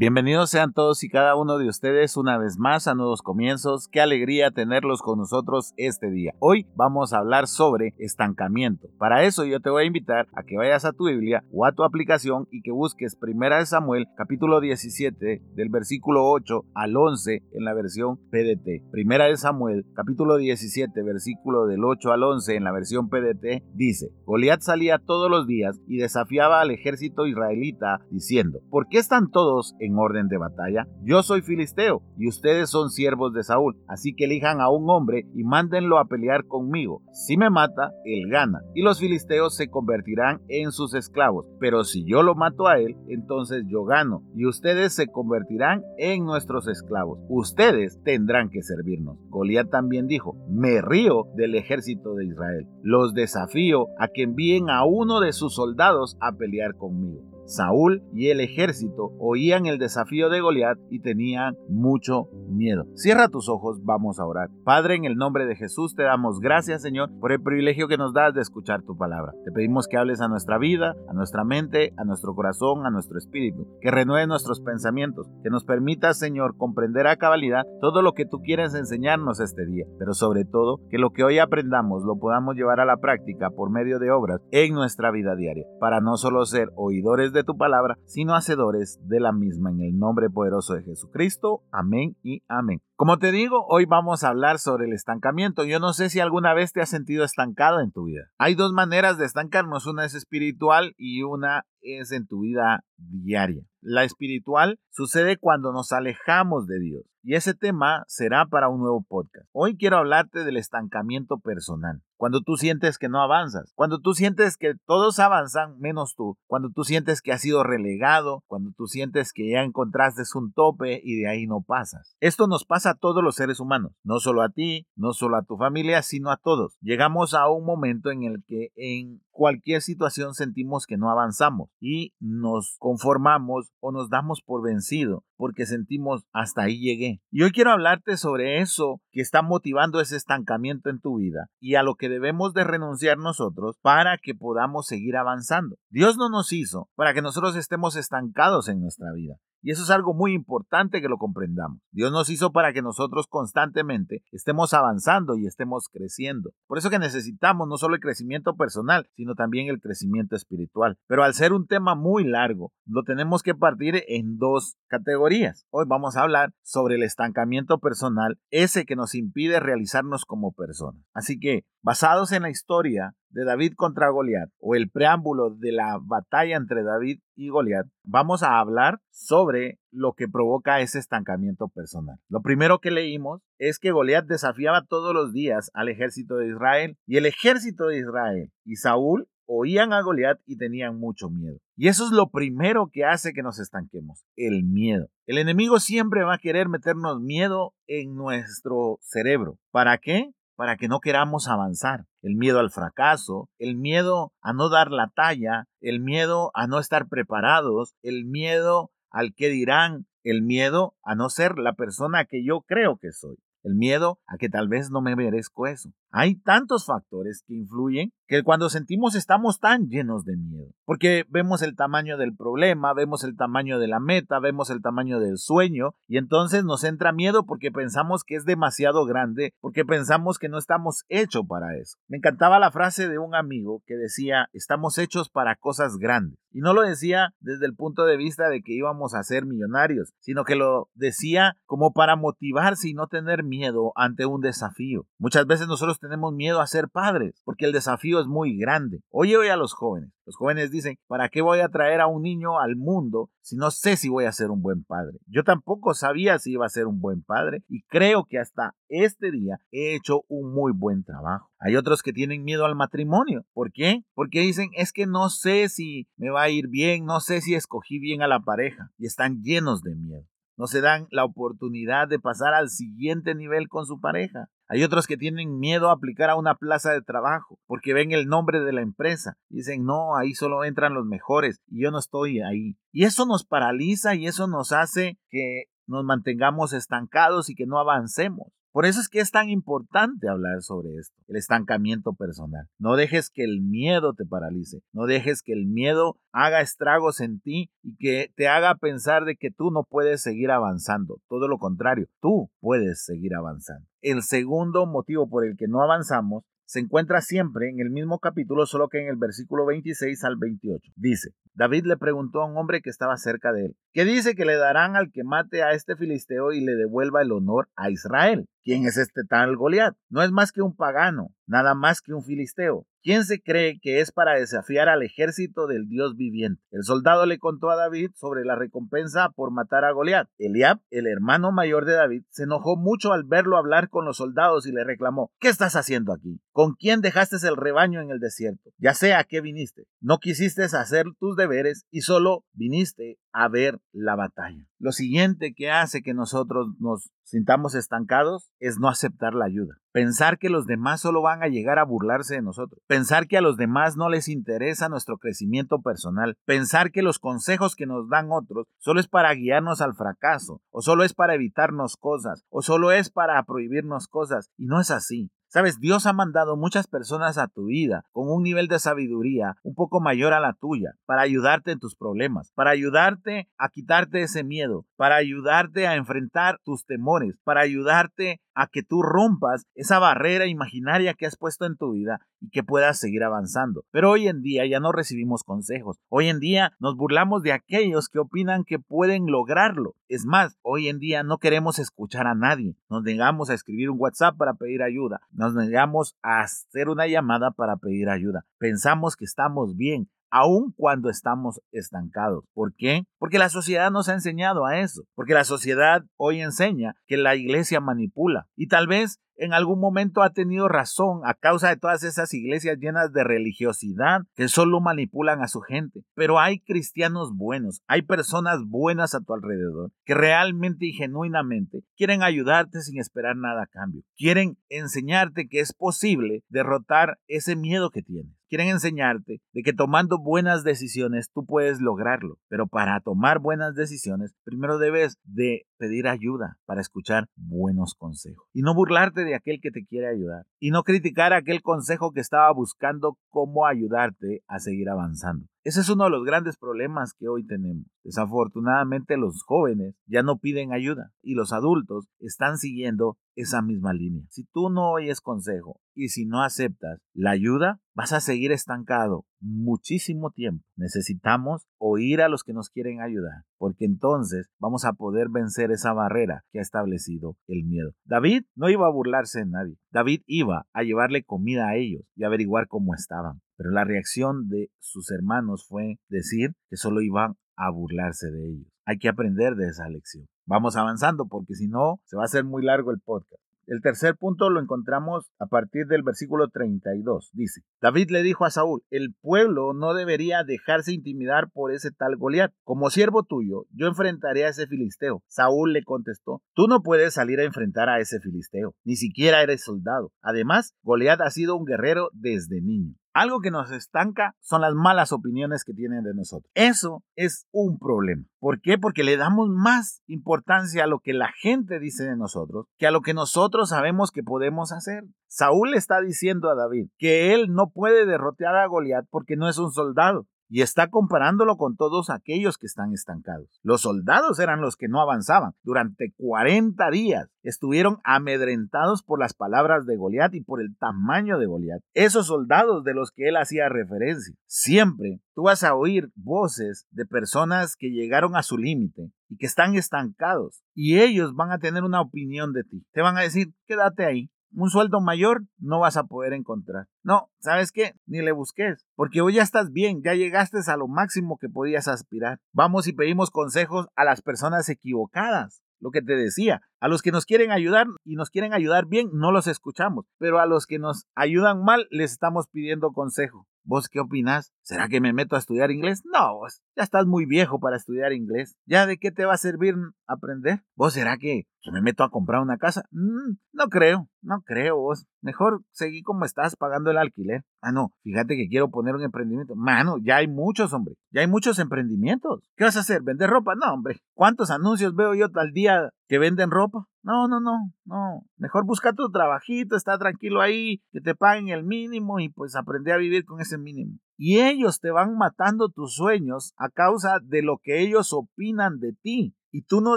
Bienvenidos sean todos y cada uno de ustedes una vez más a Nuevos Comienzos. Qué alegría tenerlos con nosotros este día. Hoy vamos a hablar sobre estancamiento. Para eso yo te voy a invitar a que vayas a tu Biblia o a tu aplicación y que busques Primera de Samuel capítulo 17 del versículo 8 al 11 en la versión PDT. Primera de Samuel capítulo 17 versículo del 8 al 11 en la versión PDT dice, Goliat salía todos los días y desafiaba al ejército israelita diciendo, ¿por qué están todos en orden de batalla? Yo soy filisteo y ustedes son siervos de Saúl, así que elijan a un hombre y mándenlo a pelear conmigo. Si me mata, él gana, y los filisteos se convertirán en sus esclavos, pero si yo lo mato a él, entonces yo gano, y ustedes se convertirán en nuestros esclavos. Ustedes tendrán que servirnos. Goliat también dijo, me río del ejército de Israel. Los desafío a que envíen a uno de sus soldados a pelear conmigo. Saúl y el ejército oían el desafío de Goliat y tenían mucho miedo. Cierra tus ojos, vamos a orar. Padre, en el nombre de Jesús te damos gracias, Señor, por el privilegio que nos das de escuchar tu palabra. Te pedimos que hables a nuestra vida, a nuestra mente, a nuestro corazón, a nuestro espíritu, que renueve nuestros pensamientos, que nos permita, Señor, comprender a cabalidad todo lo que tú quieres enseñarnos este día, pero sobre todo que lo que hoy aprendamos lo podamos llevar a la práctica por medio de obras en nuestra vida diaria, para no solo ser oidores de tu palabra, sino hacedores de la misma. En el nombre poderoso de Jesucristo. Amén y amén. Como te digo, hoy vamos a hablar sobre el estancamiento. Yo no sé si alguna vez te has sentido estancado en tu vida. Hay dos maneras de estancarnos, una es espiritual y una es en tu vida diaria. La espiritual sucede cuando nos alejamos de Dios. Y ese tema será para un nuevo podcast. Hoy quiero hablarte del estancamiento personal. Cuando tú sientes que no avanzas, cuando tú sientes que todos avanzan menos tú, cuando tú sientes que has sido relegado, cuando tú sientes que ya encontraste un tope y de ahí no pasas. Esto nos pasa a todos los seres humanos, no solo a ti, no solo a tu familia, sino a todos. Llegamos a un momento en el que en cualquier situación sentimos que no avanzamos y nos conformamos o nos damos por vencido porque sentimos hasta ahí llegué. Y hoy quiero hablarte sobre eso que está motivando ese estancamiento en tu vida y a lo que debemos de renunciar nosotros para que podamos seguir avanzando. Dios no nos hizo para que nosotros estemos estancados en nuestra vida. Y eso es algo muy importante que lo comprendamos. Dios nos hizo para que nosotros constantemente estemos avanzando y estemos creciendo. Por eso que necesitamos no solo el crecimiento personal, sino también el crecimiento espiritual. Pero al ser un tema muy largo, lo tenemos que partir en dos categorías. Hoy vamos a hablar sobre el estancamiento personal, ese que nos impide realizarnos como personas. Así que, basados en la historia de David contra Goliat o el preámbulo de la batalla entre David y Goliat, vamos a hablar sobre lo que provoca ese estancamiento personal. Lo primero que leímos es que Goliat desafiaba todos los días al ejército de Israel y el ejército de Israel y Saúl oían a Goliat y tenían mucho miedo. Y eso es lo primero que hace que nos estanquemos, el miedo. El enemigo siempre va a querer meternos miedo en nuestro cerebro. ¿Para qué? Para que no queramos avanzar. El miedo al fracaso, el miedo a no dar la talla, el miedo a no estar preparados, el miedo al que dirán, el miedo a no ser la persona que yo creo que soy, el miedo a que tal vez no me merezco eso. Hay tantos factores que influyen que cuando sentimos estamos tan llenos de miedo, porque vemos el tamaño del problema, vemos el tamaño de la meta, vemos el tamaño del sueño y entonces nos entra miedo porque pensamos que es demasiado grande, porque pensamos que no estamos hechos para eso. Me encantaba la frase de un amigo que decía, estamos hechos para cosas grandes. Y no lo decía desde el punto de vista de que íbamos a ser millonarios, sino que lo decía como para motivarse y no tener miedo ante un desafío. Muchas veces nosotros tenemos miedo a ser padres, porque el desafío es muy grande. Oye, oye a los jóvenes. Los jóvenes dicen, ¿para qué voy a traer a un niño al mundo si no sé si voy a ser un buen padre? Yo tampoco sabía si iba a ser un buen padre y creo que hasta este día he hecho un muy buen trabajo. Hay otros que tienen miedo al matrimonio. ¿Por qué? Porque dicen, es que no sé si me va a ir bien, no sé si escogí bien a la pareja y están llenos de miedo no se dan la oportunidad de pasar al siguiente nivel con su pareja. Hay otros que tienen miedo a aplicar a una plaza de trabajo porque ven el nombre de la empresa. Dicen, no, ahí solo entran los mejores y yo no estoy ahí. Y eso nos paraliza y eso nos hace que nos mantengamos estancados y que no avancemos. Por eso es que es tan importante hablar sobre esto, el estancamiento personal. No dejes que el miedo te paralice, no dejes que el miedo haga estragos en ti y que te haga pensar de que tú no puedes seguir avanzando. Todo lo contrario, tú puedes seguir avanzando. El segundo motivo por el que no avanzamos se encuentra siempre en el mismo capítulo, solo que en el versículo 26 al 28. Dice, David le preguntó a un hombre que estaba cerca de él, ¿qué dice que le darán al que mate a este filisteo y le devuelva el honor a Israel? ¿Quién es este tal Goliat? No es más que un pagano, nada más que un filisteo. ¿Quién se cree que es para desafiar al ejército del Dios viviente? El soldado le contó a David sobre la recompensa por matar a Goliat. Eliab, el hermano mayor de David, se enojó mucho al verlo hablar con los soldados y le reclamó, ¿qué estás haciendo aquí? ¿Con quién dejaste el rebaño en el desierto? Ya sé a qué viniste. No quisiste hacer tus deberes y solo viniste a ver la batalla. Lo siguiente que hace que nosotros nos sintamos estancados es no aceptar la ayuda. Pensar que los demás solo van a llegar a burlarse de nosotros. Pensar que a los demás no les interesa nuestro crecimiento personal. Pensar que los consejos que nos dan otros solo es para guiarnos al fracaso, o solo es para evitarnos cosas, o solo es para prohibirnos cosas. Y no es así. Sabes, Dios ha mandado muchas personas a tu vida con un nivel de sabiduría un poco mayor a la tuya para ayudarte en tus problemas, para ayudarte a quitarte ese miedo, para ayudarte a enfrentar tus temores, para ayudarte a que tú rompas esa barrera imaginaria que has puesto en tu vida y que puedas seguir avanzando. Pero hoy en día ya no recibimos consejos. Hoy en día nos burlamos de aquellos que opinan que pueden lograrlo. Es más, hoy en día no queremos escuchar a nadie. Nos negamos a escribir un WhatsApp para pedir ayuda. Nos negamos a hacer una llamada para pedir ayuda. Pensamos que estamos bien, aun cuando estamos estancados. ¿Por qué? Porque la sociedad nos ha enseñado a eso, porque la sociedad hoy enseña que la iglesia manipula y tal vez en algún momento ha tenido razón a causa de todas esas iglesias llenas de religiosidad que solo manipulan a su gente. Pero hay cristianos buenos, hay personas buenas a tu alrededor que realmente y genuinamente quieren ayudarte sin esperar nada a cambio. Quieren enseñarte que es posible derrotar ese miedo que tienes. Quieren enseñarte de que tomando buenas decisiones tú puedes lograrlo. Pero para tomar buenas decisiones, primero debes de pedir ayuda para escuchar buenos consejos y no burlarte de aquel que te quiere ayudar y no criticar aquel consejo que estaba buscando cómo ayudarte a seguir avanzando. Ese es uno de los grandes problemas que hoy tenemos. Desafortunadamente los jóvenes ya no piden ayuda y los adultos están siguiendo esa misma línea. Si tú no oyes consejo y si no aceptas la ayuda, vas a seguir estancado muchísimo tiempo. Necesitamos oír a los que nos quieren ayudar, porque entonces vamos a poder vencer esa barrera que ha establecido el miedo. David no iba a burlarse de nadie. David iba a llevarle comida a ellos y averiguar cómo estaban. Pero la reacción de sus hermanos fue decir que solo iban a burlarse de ellos. Hay que aprender de esa lección. Vamos avanzando porque si no, se va a hacer muy largo el podcast. El tercer punto lo encontramos a partir del versículo 32. Dice, David le dijo a Saúl, el pueblo no debería dejarse intimidar por ese tal Goliat. Como siervo tuyo, yo enfrentaré a ese filisteo. Saúl le contestó, tú no puedes salir a enfrentar a ese filisteo, ni siquiera eres soldado. Además, Goliat ha sido un guerrero desde niño. Algo que nos estanca son las malas opiniones que tienen de nosotros. Eso es un problema. ¿Por qué? Porque le damos más importancia a lo que la gente dice de nosotros que a lo que nosotros sabemos que podemos hacer. Saúl está diciendo a David que él no puede derrotear a Goliat porque no es un soldado y está comparándolo con todos aquellos que están estancados. Los soldados eran los que no avanzaban. Durante 40 días estuvieron amedrentados por las palabras de Goliat y por el tamaño de Goliat. Esos soldados de los que él hacía referencia. Siempre tú vas a oír voces de personas que llegaron a su límite y que están estancados y ellos van a tener una opinión de ti. Te van a decir, quédate ahí, un sueldo mayor no vas a poder encontrar. No, ¿sabes qué? Ni le busques, porque hoy ya estás bien, ya llegaste a lo máximo que podías aspirar. Vamos y pedimos consejos a las personas equivocadas. Lo que te decía, a los que nos quieren ayudar y nos quieren ayudar bien, no los escuchamos, pero a los que nos ayudan mal, les estamos pidiendo consejo. ¿Vos qué opinas? ¿Será que me meto a estudiar inglés? No, vos ya estás muy viejo para estudiar inglés. ¿Ya de qué te va a servir aprender? ¿Vos será que, me meto a comprar una casa? Mm, no creo, no creo vos. Mejor seguí como estás pagando el alquiler. Ah, no, fíjate que quiero poner un emprendimiento. Mano, ya hay muchos, hombre. Ya hay muchos emprendimientos. ¿Qué vas a hacer? ¿Vender ropa? No, hombre. ¿Cuántos anuncios veo yo tal día que venden ropa. No, no, no, no. Mejor busca tu trabajito, está tranquilo ahí, que te paguen el mínimo y pues aprende a vivir con ese mínimo. Y ellos te van matando tus sueños a causa de lo que ellos opinan de ti. Y tú no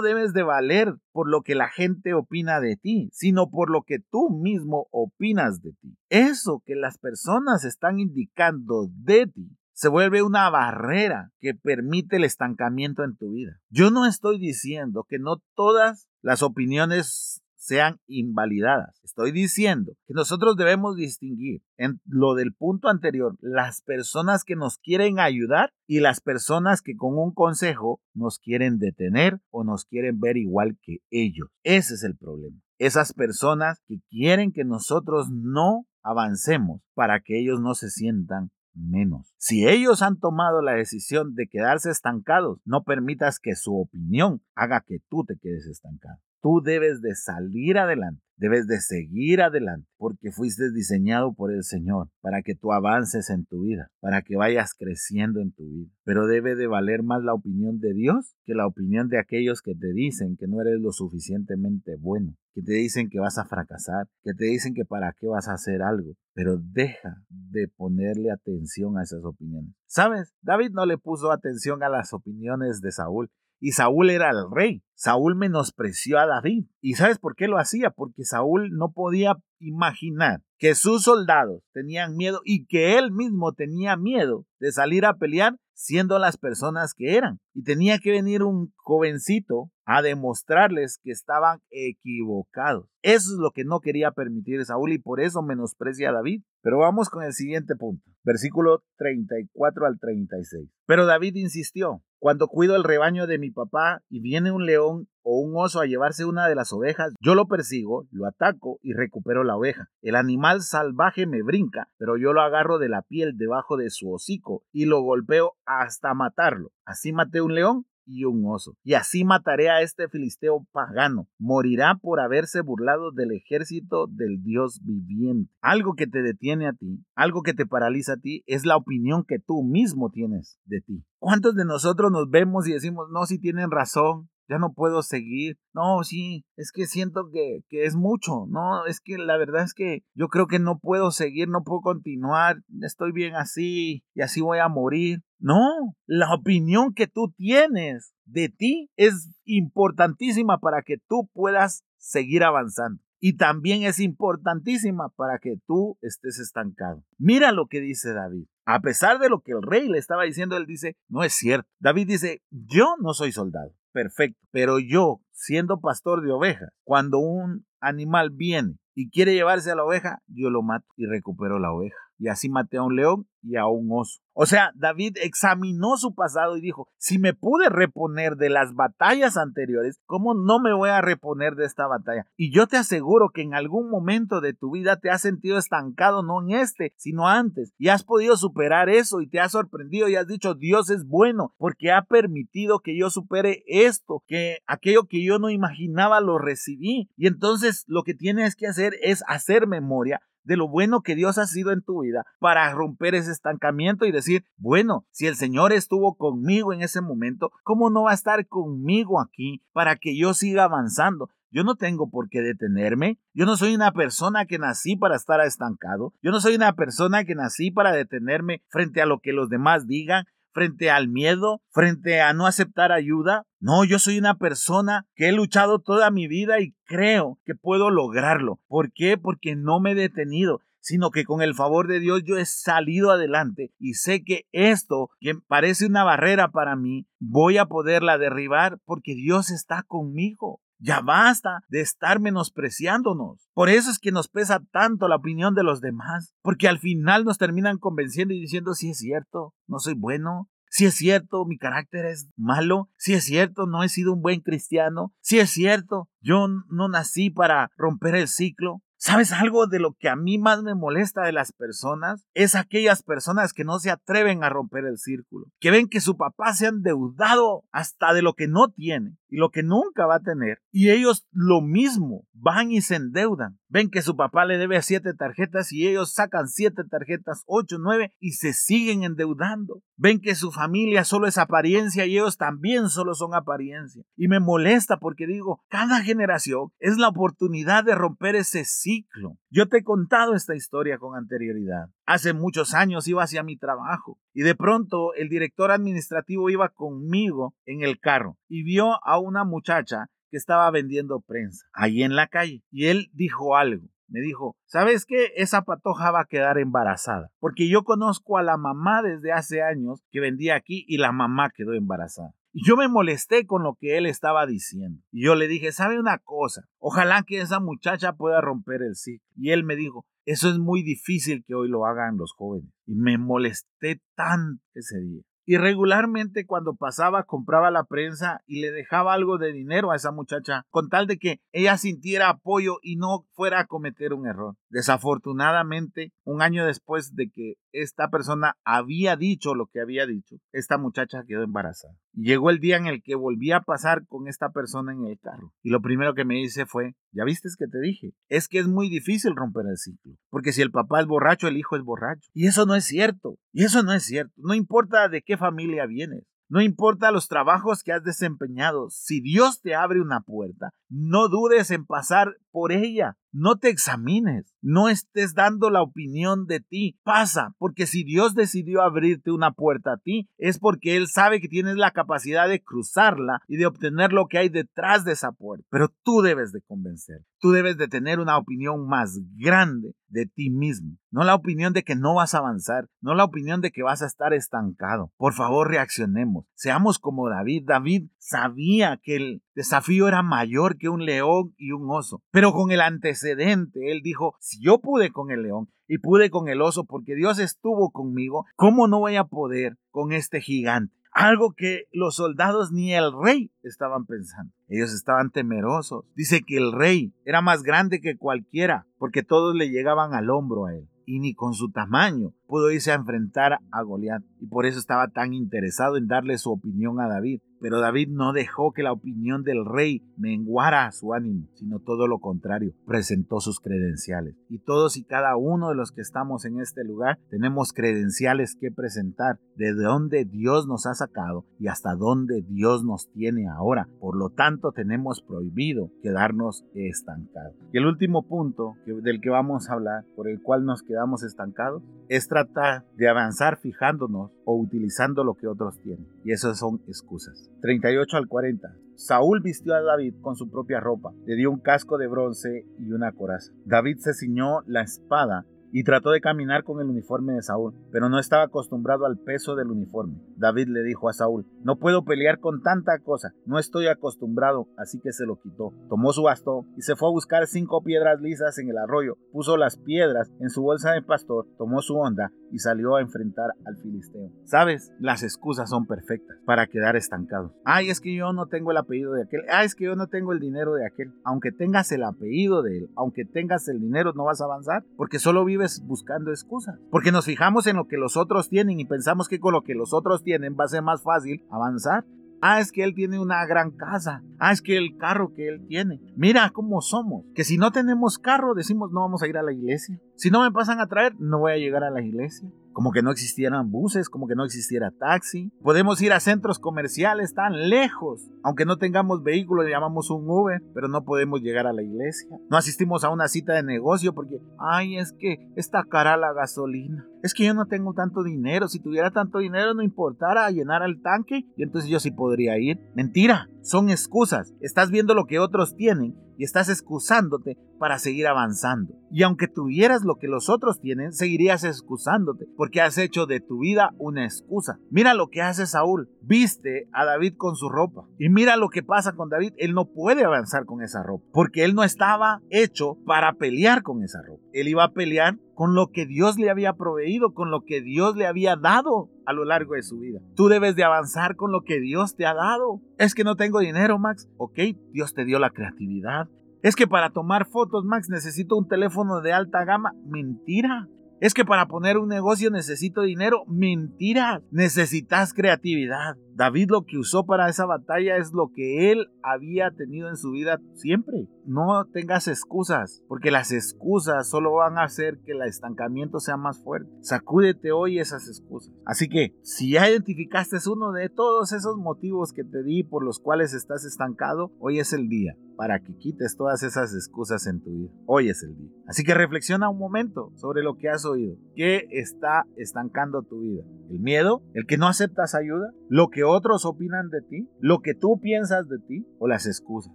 debes de valer por lo que la gente opina de ti, sino por lo que tú mismo opinas de ti. Eso que las personas están indicando de ti se vuelve una barrera que permite el estancamiento en tu vida. Yo no estoy diciendo que no todas las opiniones sean invalidadas. Estoy diciendo que nosotros debemos distinguir en lo del punto anterior las personas que nos quieren ayudar y las personas que con un consejo nos quieren detener o nos quieren ver igual que ellos. Ese es el problema. Esas personas que quieren que nosotros no avancemos para que ellos no se sientan menos. Si ellos han tomado la decisión de quedarse estancados, no permitas que su opinión haga que tú te quedes estancado. Tú debes de salir adelante, debes de seguir adelante, porque fuiste diseñado por el Señor para que tú avances en tu vida, para que vayas creciendo en tu vida. Pero debe de valer más la opinión de Dios que la opinión de aquellos que te dicen que no eres lo suficientemente bueno, que te dicen que vas a fracasar, que te dicen que para qué vas a hacer algo. Pero deja de ponerle atención a esas opiniones. ¿Sabes? David no le puso atención a las opiniones de Saúl y Saúl era el rey. Saúl menospreció a David. ¿Y sabes por qué lo hacía? Porque Saúl no podía imaginar que sus soldados tenían miedo y que él mismo tenía miedo de salir a pelear siendo las personas que eran. Y tenía que venir un jovencito a demostrarles que estaban equivocados. Eso es lo que no quería permitir Saúl y por eso menosprecia a David. Pero vamos con el siguiente punto, versículo 34 al 36. Pero David insistió, cuando cuido el rebaño de mi papá y viene un león o un oso a llevarse una de las ovejas, yo lo persigo, lo ataco y recupero la oveja. El animal salvaje me brinca, pero yo lo agarro de la piel debajo de su hocico y lo golpeo hasta matarlo. Así maté un león y un oso. Y así mataré a este filisteo pagano. Morirá por haberse burlado del ejército del Dios viviente. Algo que te detiene a ti, algo que te paraliza a ti, es la opinión que tú mismo tienes de ti. ¿Cuántos de nosotros nos vemos y decimos, no, si tienen razón, ya no puedo seguir. No, sí, es que siento que, que, es mucho, no, es que la verdad es que yo creo que no puedo seguir, no puedo continuar, estoy bien así y así voy a morir. No, la opinión que tú tienes de ti es importantísima para que tú puedas seguir avanzando. Y también es importantísima para que tú estés estancado. Mira lo que dice David. A pesar de lo que el rey le estaba diciendo, él dice, no es cierto. David dice, yo no soy soldado perfecto. Pero yo, siendo pastor de ovejas, cuando un animal viene y quiere llevarse a la oveja, yo lo mato y recupero la oveja. Y así maté a un león y a un oso. O sea, David examinó su pasado y dijo, si me pude reponer de las batallas anteriores, ¿cómo no me voy a reponer de esta batalla? Y yo te aseguro que en algún momento de tu vida te has sentido estancado, no en este, sino antes, y has podido superar eso y te has sorprendido y has dicho, Dios es bueno porque ha permitido que yo supere esto, que aquello que yo no imaginaba lo recibí. Y entonces lo que tienes que hacer es hacer memoria de lo bueno que Dios ha sido en tu vida para romper ese estancamiento y decir, bueno, si el Señor estuvo conmigo en ese momento, ¿cómo no va a estar conmigo aquí para que yo siga avanzando? Yo no tengo por qué detenerme. Yo no soy una persona que nací para estar estancado. Yo no soy una persona que nací para detenerme frente a lo que los demás digan frente al miedo, frente a no aceptar ayuda. No, yo soy una persona que he luchado toda mi vida y creo que puedo lograrlo. ¿Por qué? Porque no me he detenido sino que con el favor de Dios yo he salido adelante y sé que esto, que parece una barrera para mí, voy a poderla derribar porque Dios está conmigo. Ya basta de estar menospreciándonos. Por eso es que nos pesa tanto la opinión de los demás, porque al final nos terminan convenciendo y diciendo si es cierto, no soy bueno, si es cierto, mi carácter es malo, si es cierto, no he sido un buen cristiano, si es cierto, yo no nací para romper el ciclo, ¿Sabes algo de lo que a mí más me molesta de las personas? Es aquellas personas que no se atreven a romper el círculo, que ven que su papá se ha endeudado hasta de lo que no tiene y lo que nunca va a tener, y ellos lo mismo van y se endeudan. Ven que su papá le debe a siete tarjetas y ellos sacan siete tarjetas, ocho, nueve y se siguen endeudando. Ven que su familia solo es apariencia y ellos también solo son apariencia. Y me molesta porque digo, cada generación es la oportunidad de romper ese ciclo. Yo te he contado esta historia con anterioridad. Hace muchos años iba hacia mi trabajo y de pronto el director administrativo iba conmigo en el carro y vio a una muchacha que estaba vendiendo prensa ahí en la calle y él dijo algo me dijo, ¿sabes qué? Esa patoja va a quedar embarazada. Porque yo conozco a la mamá desde hace años que vendía aquí y la mamá quedó embarazada. Y yo me molesté con lo que él estaba diciendo. Y yo le dije, ¿sabe una cosa? Ojalá que esa muchacha pueda romper el ciclo. Y él me dijo, eso es muy difícil que hoy lo hagan los jóvenes. Y me molesté tanto ese día. Y regularmente cuando pasaba compraba la prensa y le dejaba algo de dinero a esa muchacha con tal de que ella sintiera apoyo y no fuera a cometer un error. Desafortunadamente, un año después de que esta persona había dicho lo que había dicho, esta muchacha quedó embarazada. Llegó el día en el que volví a pasar con esta persona en el carro. Y lo primero que me dice fue, ya viste que te dije, es que es muy difícil romper el ciclo. Porque si el papá es borracho, el hijo es borracho. Y eso no es cierto. Y eso no es cierto. No importa de qué familia vienes. No importa los trabajos que has desempeñado, si Dios te abre una puerta, no dudes en pasar por ella. No te examines, no estés dando la opinión de ti. Pasa, porque si Dios decidió abrirte una puerta a ti, es porque Él sabe que tienes la capacidad de cruzarla y de obtener lo que hay detrás de esa puerta. Pero tú debes de convencer, tú debes de tener una opinión más grande de ti mismo. No la opinión de que no vas a avanzar, no la opinión de que vas a estar estancado. Por favor, reaccionemos. Seamos como David. David sabía que el desafío era mayor que un león y un oso. Con el antecedente, él dijo, si yo pude con el león y pude con el oso porque Dios estuvo conmigo, ¿cómo no voy a poder con este gigante? Algo que los soldados ni el rey estaban pensando. Ellos estaban temerosos. Dice que el rey era más grande que cualquiera porque todos le llegaban al hombro a él y ni con su tamaño pudo irse a enfrentar a Goliat y por eso estaba tan interesado en darle su opinión a David. Pero David no dejó que la opinión del rey menguara su ánimo, sino todo lo contrario, presentó sus credenciales. Y todos y cada uno de los que estamos en este lugar tenemos credenciales que presentar de dónde Dios nos ha sacado y hasta dónde Dios nos tiene ahora. Por lo tanto, tenemos prohibido quedarnos estancados. Y el último punto del que vamos a hablar, por el cual nos quedamos estancados, es tratar de avanzar fijándonos o utilizando lo que otros tienen. Y eso son excusas. 38 al 40. Saúl vistió a David con su propia ropa, le dio un casco de bronce y una coraza. David se ciñó la espada y trató de caminar con el uniforme de Saúl, pero no estaba acostumbrado al peso del uniforme. David le dijo a Saúl, no puedo pelear con tanta cosa, no estoy acostumbrado, así que se lo quitó. Tomó su bastón y se fue a buscar cinco piedras lisas en el arroyo, puso las piedras en su bolsa de pastor, tomó su onda y salió a enfrentar al filisteo. Sabes, las excusas son perfectas para quedar estancados. Ay, es que yo no tengo el apellido de aquel. Ay, es que yo no tengo el dinero de aquel. Aunque tengas el apellido de él, aunque tengas el dinero, no vas a avanzar porque solo buscando excusas. Porque nos fijamos en lo que los otros tienen y pensamos que con lo que los otros tienen va a ser más fácil avanzar. Ah, es que él tiene una gran casa. Ah, es que el carro que él tiene. Mira cómo somos. Que si no tenemos carro, decimos no vamos a ir a la iglesia. Si no me pasan a traer, no voy a llegar a la iglesia como que no existieran buses, como que no existiera taxi. Podemos ir a centros comerciales tan lejos, aunque no tengamos vehículo, llamamos un Uber, pero no podemos llegar a la iglesia. No asistimos a una cita de negocio porque, ay, es que está cara la gasolina. Es que yo no tengo tanto dinero. Si tuviera tanto dinero no importara llenar el tanque y entonces yo sí podría ir. Mentira, son excusas. Estás viendo lo que otros tienen y estás excusándote para seguir avanzando. Y aunque tuvieras lo que los otros tienen, seguirías excusándote porque has hecho de tu vida una excusa. Mira lo que hace Saúl. Viste a David con su ropa. Y mira lo que pasa con David. Él no puede avanzar con esa ropa porque él no estaba hecho para pelear con esa ropa. Él iba a pelear con lo que Dios le había proveído, con lo que Dios le había dado a lo largo de su vida. Tú debes de avanzar con lo que Dios te ha dado. Es que no tengo dinero, Max. Ok, Dios te dio la creatividad. Es que para tomar fotos, Max, necesito un teléfono de alta gama. Mentira. Es que para poner un negocio necesito dinero. Mentira. Necesitas creatividad. David lo que usó para esa batalla es lo que él había tenido en su vida siempre. No tengas excusas, porque las excusas solo van a hacer que el estancamiento sea más fuerte. Sacúdete hoy esas excusas. Así que, si ya identificaste uno de todos esos motivos que te di por los cuales estás estancado, hoy es el día para que quites todas esas excusas en tu vida. Hoy es el día. Así que reflexiona un momento sobre lo que has oído. ¿Qué está estancando tu vida? ¿El miedo? ¿El que no aceptas ayuda? ¿Lo que otros opinan de ti? ¿Lo que tú piensas de ti? ¿O las excusas?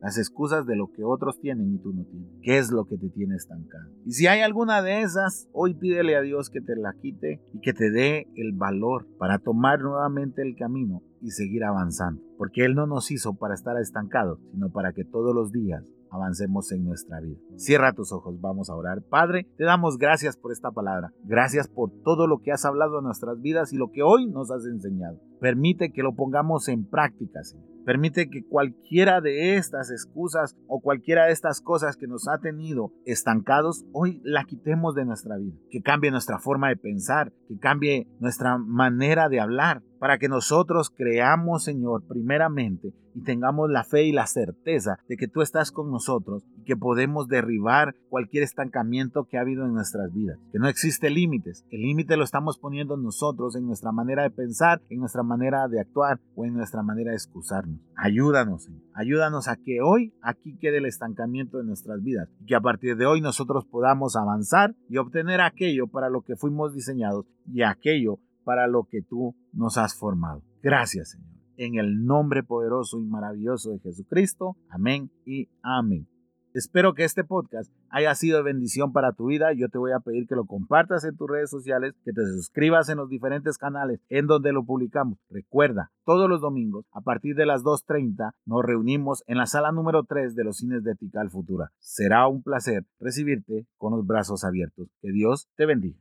Las excusas de lo que otros tienen y tú no tienes. ¿Qué es lo que te tiene estancado? Y si hay alguna de esas, hoy pídele a Dios que te la quite y que te dé el valor para tomar nuevamente el camino y seguir avanzando. Porque Él no nos hizo para estar estancados, sino para que todos los días avancemos en nuestra vida. Cierra tus ojos, vamos a orar. Padre, te damos gracias por esta palabra. Gracias por todo lo que has hablado en nuestras vidas y lo que hoy nos has enseñado. Permite que lo pongamos en práctica, Señor. Permite que cualquiera de estas excusas o cualquiera de estas cosas que nos ha tenido estancados, hoy la quitemos de nuestra vida. Que cambie nuestra forma de pensar, que cambie nuestra manera de hablar, para que nosotros creamos, Señor, primeramente y tengamos la fe y la certeza de que tú estás con nosotros y que podemos derribar cualquier estancamiento que ha habido en nuestras vidas. Que no existe límites. El límite lo estamos poniendo nosotros en nuestra manera de pensar, en nuestra manera de actuar o en nuestra manera de excusarnos. Ayúdanos, Señor. Ayúdanos a que hoy aquí quede el estancamiento de nuestras vidas y que a partir de hoy nosotros podamos avanzar y obtener aquello para lo que fuimos diseñados y aquello para lo que tú nos has formado. Gracias, Señor. En el nombre poderoso y maravilloso de Jesucristo. Amén y amén. Espero que este podcast haya sido de bendición para tu vida. Yo te voy a pedir que lo compartas en tus redes sociales, que te suscribas en los diferentes canales en donde lo publicamos. Recuerda, todos los domingos a partir de las 2.30 nos reunimos en la sala número 3 de los cines de Tical Futura. Será un placer recibirte con los brazos abiertos. Que Dios te bendiga.